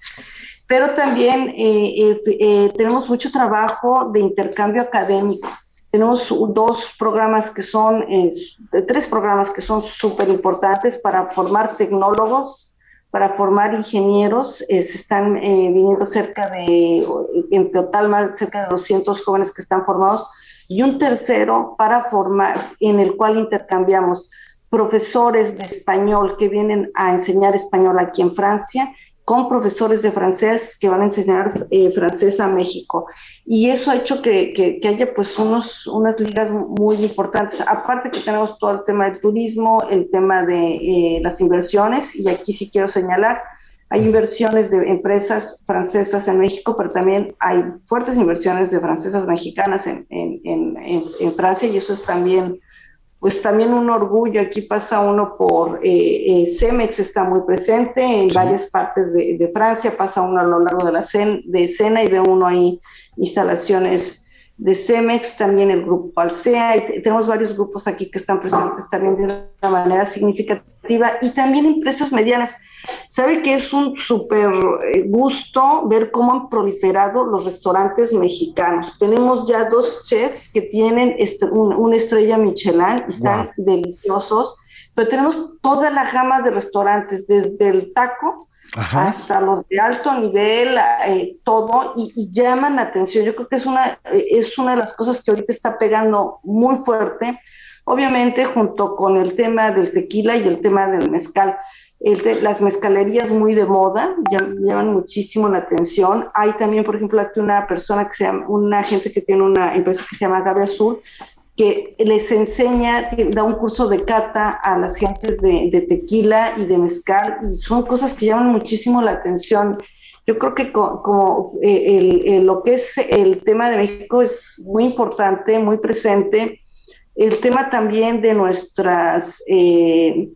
pero también eh, eh, tenemos mucho trabajo de intercambio académico. Tenemos dos programas que son, tres programas que son súper importantes para formar tecnólogos, para formar ingenieros. se están eh, viniendo cerca de, en total, más cerca de 200 jóvenes que están formados. Y un tercero para formar, en el cual intercambiamos profesores de español que vienen a enseñar español aquí en Francia con profesores de francés que van a enseñar eh, francés a México. Y eso ha hecho que, que, haya pues unos, unas ligas muy importantes. Aparte que tenemos todo el tema del turismo, el tema de eh, las inversiones, y aquí sí quiero señalar, hay inversiones de empresas francesas en México, pero también hay fuertes inversiones de francesas mexicanas en, en, en, en Francia y eso es también pues también un orgullo. Aquí pasa uno por eh, eh, Cemex, está muy presente en varias partes de, Francia, pasa uno a lo largo de la de escena y ve uno ahí instalaciones de Cemex, también el grupo Alsea, y tenemos varios grupos aquí que están presentes también de una manera significativa, y también empresas medianas. Sabe que es un súper eh, gusto ver cómo han proliferado los restaurantes mexicanos. Tenemos ya dos chefs que tienen este, una estrella Michelin y están deliciosos, pero tenemos toda la gama de restaurantes, desde el taco hasta los de alto nivel, eh, todo, y, llaman la atención. Yo creo que es una, eh, es una de las cosas que ahorita está pegando muy fuerte, obviamente junto con el tema del tequila y el tema del mezcal. Las mezcalerías muy de moda llaman muchísimo la atención. Hay también, por ejemplo, aquí una persona que se llama, una gente que tiene una empresa que se llama Gabe Azul, que les enseña, da un curso de cata a las gentes de, tequila y de mezcal, y son cosas que llaman muchísimo la atención. Yo creo que como, eh, lo que es el tema de México es muy importante, muy presente. El tema también de nuestras eh,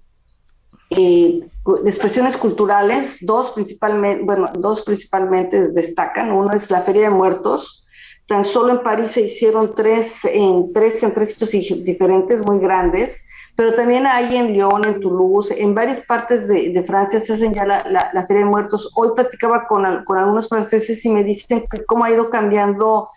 eh, expresiones culturales, dos principalmente, bueno, dos principalmente destacan. Uno es la Feria de Muertos, Tan solo en París se hicieron tres en tres, en tres sitios diferentes, muy grandes, pero también hay en Lyon, en Toulouse, en varias partes de, Francia se hacen ya la, la, Feria de Muertos. Hoy platicaba con, con algunos franceses y me dicen que cómo ha ido cambiando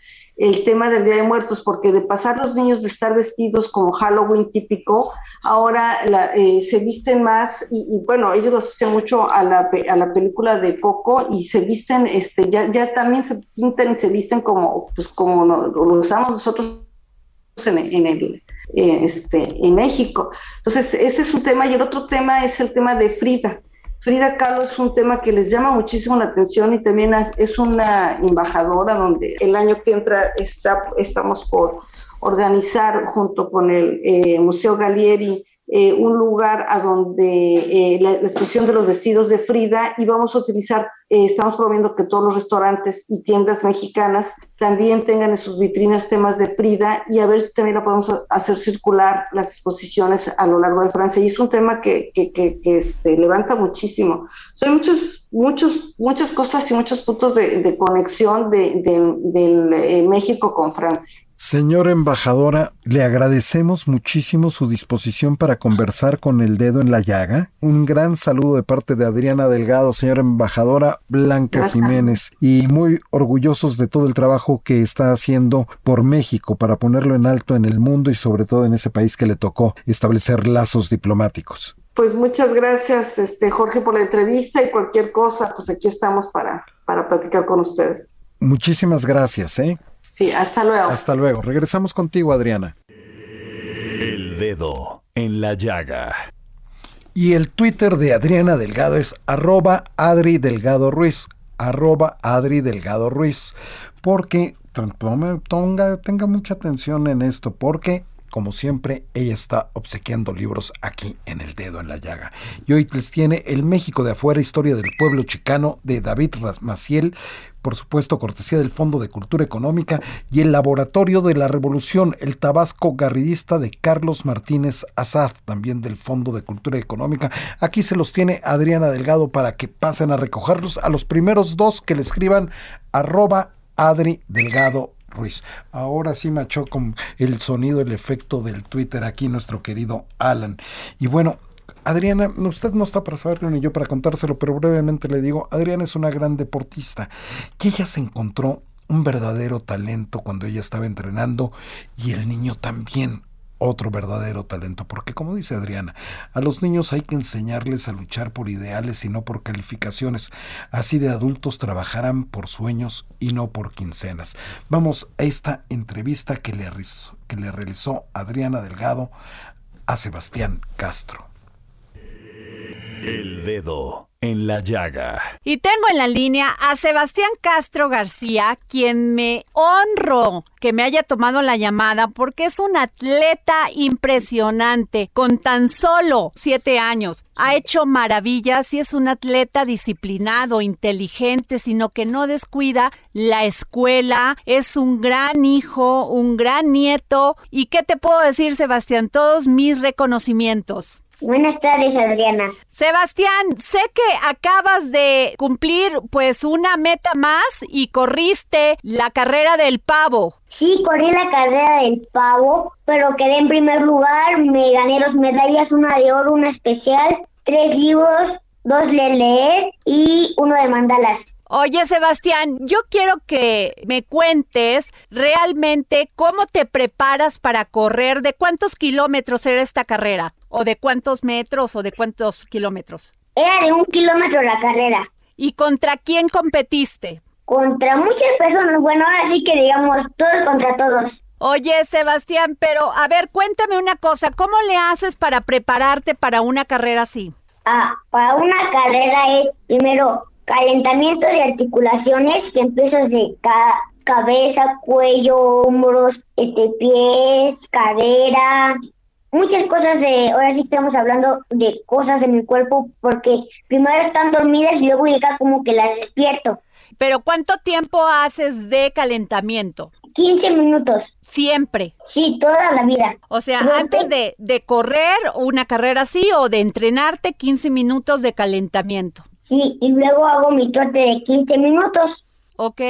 el tema del Día de Muertos, porque de pasar los niños de estar vestidos como Halloween típico, ahora eh, se visten más, y, bueno, ellos lo asocian mucho a la, a la película de Coco, y se visten, este, ya, ya también se pintan y se visten como, pues como lo, usamos nosotros en, en el, eh, este, en México. Entonces, ese es un tema, y el otro tema es el tema de Frida. Frida Kahlo es un tema que les llama muchísimo la atención y también es una embajadora donde el año que entra está, estamos por organizar junto con el eh, Museo Galieri eh, un lugar a donde eh, la, exposición de los vestidos de Frida y vamos a utilizar, eh, estamos promoviendo que todos los restaurantes y tiendas mexicanas también tengan en sus vitrinas temas de Frida y a ver si también la podemos hacer circular las exposiciones a lo largo de Francia. Y es un tema que, que, se levanta muchísimo. hay muchos, muchos, muchas cosas y muchos puntos de, de conexión de, del México con Francia. Señora embajadora, le agradecemos muchísimo su disposición para conversar con el dedo en la llaga. Un gran saludo de parte de Adriana Delgado, señora embajadora Blanca Jiménez, y muy orgullosos de todo el trabajo que está haciendo por México para ponerlo en alto en el mundo y sobre todo en ese país que le tocó establecer lazos diplomáticos. Pues muchas gracias, este Jorge, por la entrevista y cualquier cosa, pues aquí estamos para, para platicar con ustedes. Muchísimas gracias, ¿eh? Sí, hasta luego. Hasta luego. Regresamos contigo, Adriana. El dedo en la llaga. Y el Twitter de Adriana Delgado es arroba Adri Delgado Ruiz. Arroba Adri Delgado Ruiz. Porque tenga, tenga mucha atención en esto, porque como siempre, ella está obsequiando libros aquí en El Dedo en la Llaga. Y hoy les tiene El México de afuera, historia del pueblo chicano de David Maciel, por supuesto, cortesía del Fondo de Cultura Económica y el Laboratorio de la Revolución, el Tabasco Garridista de Carlos Martínez Azad, también del Fondo de Cultura Económica. Aquí se los tiene Adriana Delgado para que pasen a recogerlos a los primeros dos que le escriban arroba Adri Delgado Ruiz. Ahora sí me con el sonido, el efecto del Twitter aquí, nuestro querido Alan. Y bueno, Adriana, usted no está para saberlo ni yo para contárselo, pero brevemente le digo, Adriana es una gran deportista que ella se encontró un verdadero talento cuando ella estaba entrenando y el niño también otro verdadero talento, porque como dice Adriana, a los niños hay que enseñarles a luchar por ideales y no por calificaciones, así de adultos trabajarán por sueños y no por quincenas. Vamos a esta entrevista que le, que le realizó Adriana Delgado a Sebastián Castro. El dedo en la llaga. Y tengo en la línea a Sebastián Castro García, quien me honro que me haya tomado la llamada porque es un atleta impresionante con tan solo siete años. Ha hecho maravillas y es un atleta disciplinado, inteligente, sino que no descuida la escuela. Es un gran hijo, un gran nieto. ¿Y qué te puedo decir, Sebastián? Todos mis reconocimientos. Buenas tardes, Adriana. Sebastián, sé que acabas de cumplir pues una meta más y corriste la carrera del pavo. Sí, corrí la carrera del pavo, pero quedé en primer lugar. Me gané dos medallas, una de oro, una especial, tres libros, dos de leer y uno de mandalas. Oye, Sebastián, yo quiero que me cuentes realmente cómo te preparas para correr, de cuántos kilómetros era esta carrera, o de cuántos metros, o de cuántos kilómetros. Era de un kilómetro la carrera. ¿Y contra quién competiste? Contra muchas personas, bueno, ahora sí que digamos todos contra todos. Oye, Sebastián, pero a ver, cuéntame una cosa, ¿cómo le haces para prepararte para una carrera así? Ah, para una carrera es primero calentamiento de articulaciones, que empiezas de cabeza, cuello, hombros, este, pies, cadera, muchas cosas de, ahora sí estamos hablando de cosas de mi cuerpo, porque primero están dormidas y luego llega como que las despierto. Pero ¿cuánto tiempo haces de calentamiento? 15 minutos. Siempre. Sí, toda la vida. O sea, antes de, de correr una carrera así o de entrenarte, 15 minutos de calentamiento. Sí, y luego hago mi trote de 15 minutos. Ok.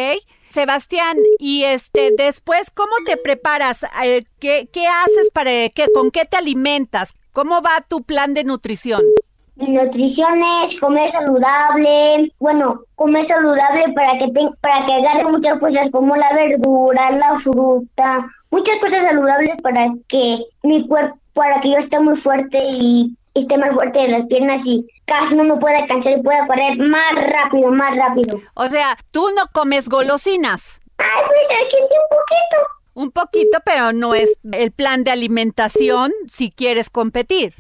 Sebastián, y este, después, ¿cómo te preparas? Eh, ¿qué, ¿Qué haces para, qué, con qué te alimentas? ¿Cómo va tu plan de nutrición? Mi nutrición es comer saludable, bueno, comer saludable para que para que agarre muchas cosas como la verdura, la fruta, muchas cosas saludables para que mi cuerpo, para que yo esté muy fuerte y esté más fuerte de las piernas y casi no me pueda cansar y pueda correr más rápido, más rápido. O sea, tú no comes golosinas. Ay, pues aquí un poquito. Un poquito, pero no es el plan de alimentación si quieres competir.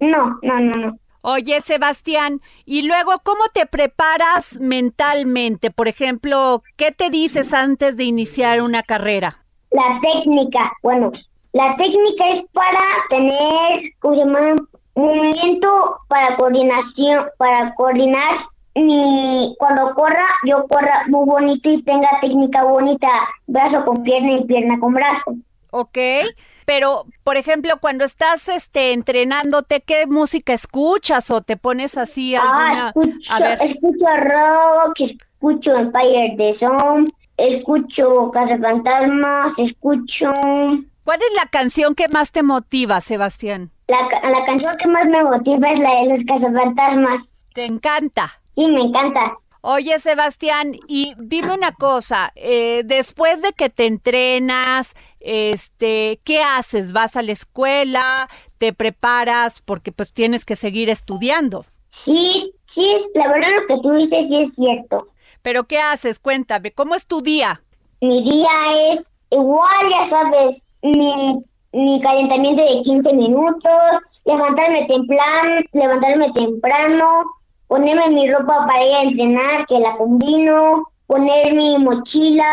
No, no, no, no. Oye, Sebastián, y luego, ¿cómo te preparas mentalmente? Por ejemplo, ¿qué te dices antes de iniciar una carrera? La técnica, bueno, la técnica es para tener, ¿cómo se llama? Movimiento para coordinación, para coordinar mi, cuando corra, yo corra muy bonito y tenga técnica bonita, brazo con pierna y pierna con brazo. Ok, pero por ejemplo, cuando estás este entrenándote, ¿qué música escuchas o te pones así ah, alguna? Ah, escucho, a ver. escucho rock, escucho Empire de Zone, escucho Casa Fantasmas, escucho... ¿Cuál es la canción que más te motiva, Sebastián? La, la canción que más me motiva es la de los cazafantasmas. ¿Te encanta? Sí, me encanta. Oye, Sebastián, y dime una cosa, eh, después de que te entrenas, este, ¿qué haces? ¿Vas a la escuela? ¿Te preparas? Porque pues tienes que seguir estudiando. Sí, sí, la verdad lo que tú dices sí es cierto. ¿Pero qué haces? Cuéntame, ¿cómo es tu día? Mi día es igual, ya sabes, mi mi calentamiento de 15 minutos, levantarme temprano, levantarme temprano, ponerme mi ropa para ir a entrenar, que la combino, poner mi mochila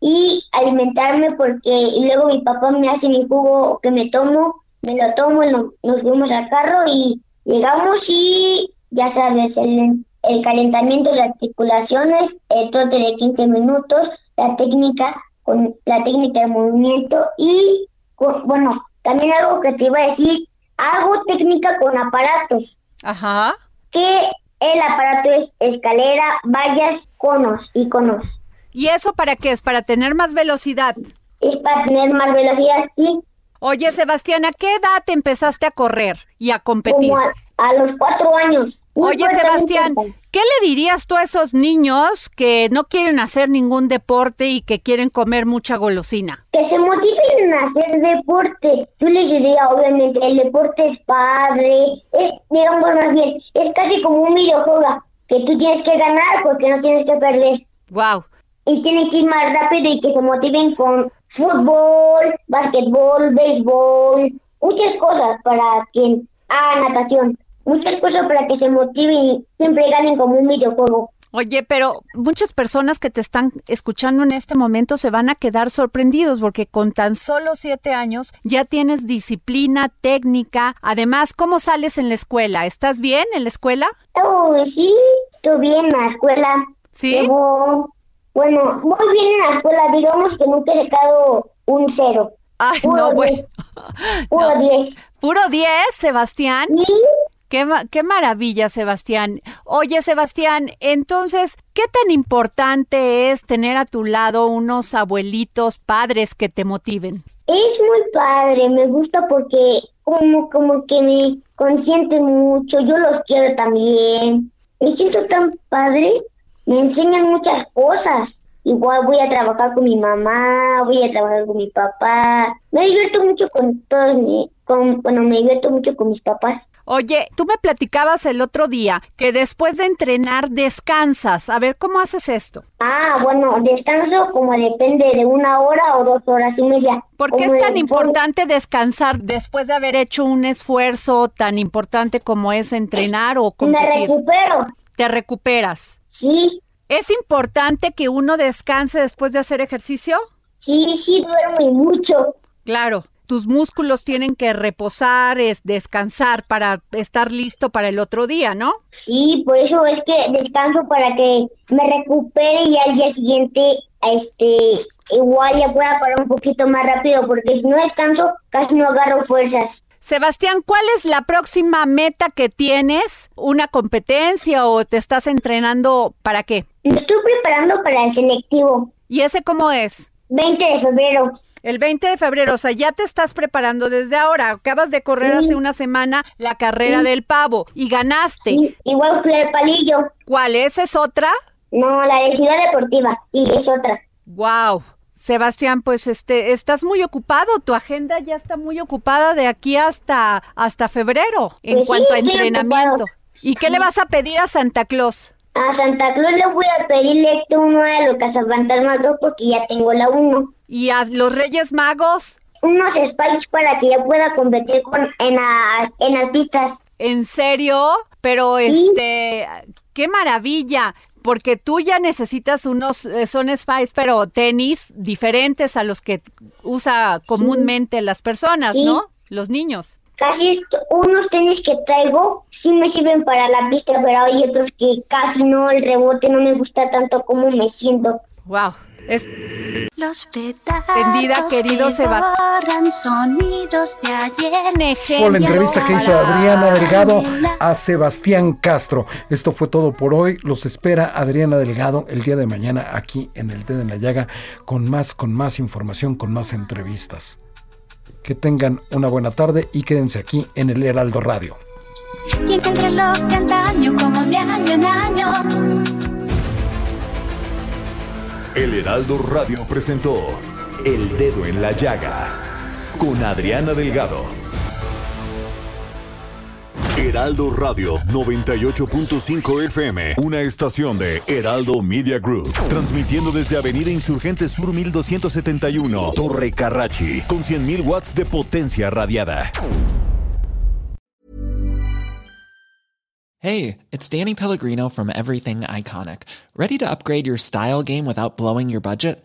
y alimentarme porque luego mi papá me hace mi jugo que me tomo, me lo tomo y nos, fuimos al carro y llegamos y ya sabes, el, el calentamiento de articulaciones, el trote de 15 minutos, la técnica con la técnica de movimiento y bueno, también algo que te iba a decir, hago técnica con aparatos. Ajá. Que el aparato es escalera, vallas, conos y conos. ¿Y eso para qué es? ¿Para tener más velocidad? Es para tener más velocidad, sí. Oye, Sebastián, ¿a qué edad empezaste a correr y a competir? Como a los cuatro años. Oye, Sebastián, ¿qué le dirías tú a esos niños que no quieren hacer ningún deporte y que quieren comer mucha golosina? Que se motiven a hacer deporte. Yo les diría, obviamente, el deporte es padre, es, digamos más bien, es casi como un videojuego, que tú tienes que ganar porque no tienes que perder. Wow. Y tienen que ir más rápido y que se motiven con fútbol, básquetbol, béisbol, muchas cosas para quien haga natación muchas cosas para que se motiven y siempre ganen como un videojuego. Oye, pero muchas personas que te están escuchando en este momento se van a quedar sorprendidos porque con tan solo siete años ya tienes disciplina, técnica. Además, ¿cómo sales en la escuela? ¿Estás bien en la escuela? Oh, sí, estoy bien en la escuela. ¿Sí? bueno, muy bien en la escuela. Digamos que nunca he sacado un cero. Ay, no, bueno. Puro diez. ¿Puro diez, Sebastián? Sí. Qué, qué maravilla, Sebastián. Oye, Sebastián, entonces, ¿qué tan importante es tener a tu lado unos abuelitos, padres que te motiven? Es muy padre, me gusta porque como, como que me consienten mucho, yo los quiero también. Me siento tan padre, me enseñan muchas cosas. Igual voy a trabajar con mi mamá, voy a trabajar con mi papá. Me divierto mucho con todos, mi, con, bueno, me divierto mucho con mis papás. Oye, tú me platicabas el otro día que después de entrenar descansas. A ver, ¿cómo haces esto? Ah, bueno, descanso como depende de una hora o dos horas y media. ¿Por qué es tan importante descansar después de haber hecho un esfuerzo tan importante como es entrenar o competir? Me recupero. ¿Te recuperas? Sí. ¿Es importante que uno descanse después de hacer ejercicio? Sí, sí, duermo mucho. Claro tus músculos tienen que reposar, es descansar para estar listo para el otro día, ¿no? Sí, por eso es que descanso para que me recupere y al día siguiente, este, igual ya pueda parar un poquito más rápido, porque si no descanso, casi no agarro fuerzas. Sebastián, ¿cuál es la próxima meta que tienes? ¿Una competencia o te estás entrenando para qué? Me estoy preparando para el selectivo. ¿Y ese cómo es? 20 de febrero. El 20 de febrero, o sea, ya te estás preparando desde ahora. Acabas de correr hace una semana la carrera del pavo y ganaste. Igual fui al palillo. ¿Cuál? ¿Esa es otra? No, la de Ciudad Deportiva. Y es otra. Wow. Sebastián, pues este, estás muy ocupado, tu agenda ya está muy ocupada de aquí hasta hasta febrero en Pues cuanto a entrenamiento. ¿Y qué le vas a pedir a Santa Claus? A Santa Claus le voy a pedirle este uno de los cazafantasmas 2 porque ya tengo la 1. ¿Y a los Reyes Magos? Unos spikes para que ya pueda competir con, en, la- en las pistas. ¿En serio? Pero este, qué maravilla, porque tú ya necesitas unos, eh, son Spice, pero tenis diferentes a los que usa comúnmente las personas. ¿no? Los niños. Casi unos tenis que traigo sí me sirven para la pista, pero hay otros que casi no, el rebote no me gusta tanto como me siento. Wow. Es Los Vendida, querido que Seba- borran sonidos de ayer. Por la entrevista que hizo Adriana Delgado a Sebastián Castro. Esto fue todo por hoy. Los espera Adriana Delgado el día de mañana aquí en el Dedo en la Llaga con más, con más información, con más entrevistas. Que tengan una buena tarde y quédense aquí en el Heraldo Radio. El Heraldo Radio presentó El Dedo en la Llaga con Adriana Delgado. Heraldo Radio 98.5 FM, una estación de Heraldo Media Group, transmitiendo desde Avenida Insurgente Sur 1271, Torre Carrachi, con 100.000 watts de potencia radiada. Hey, it's Danny Pellegrino from Everything Iconic. Ready to upgrade your style game without blowing your budget?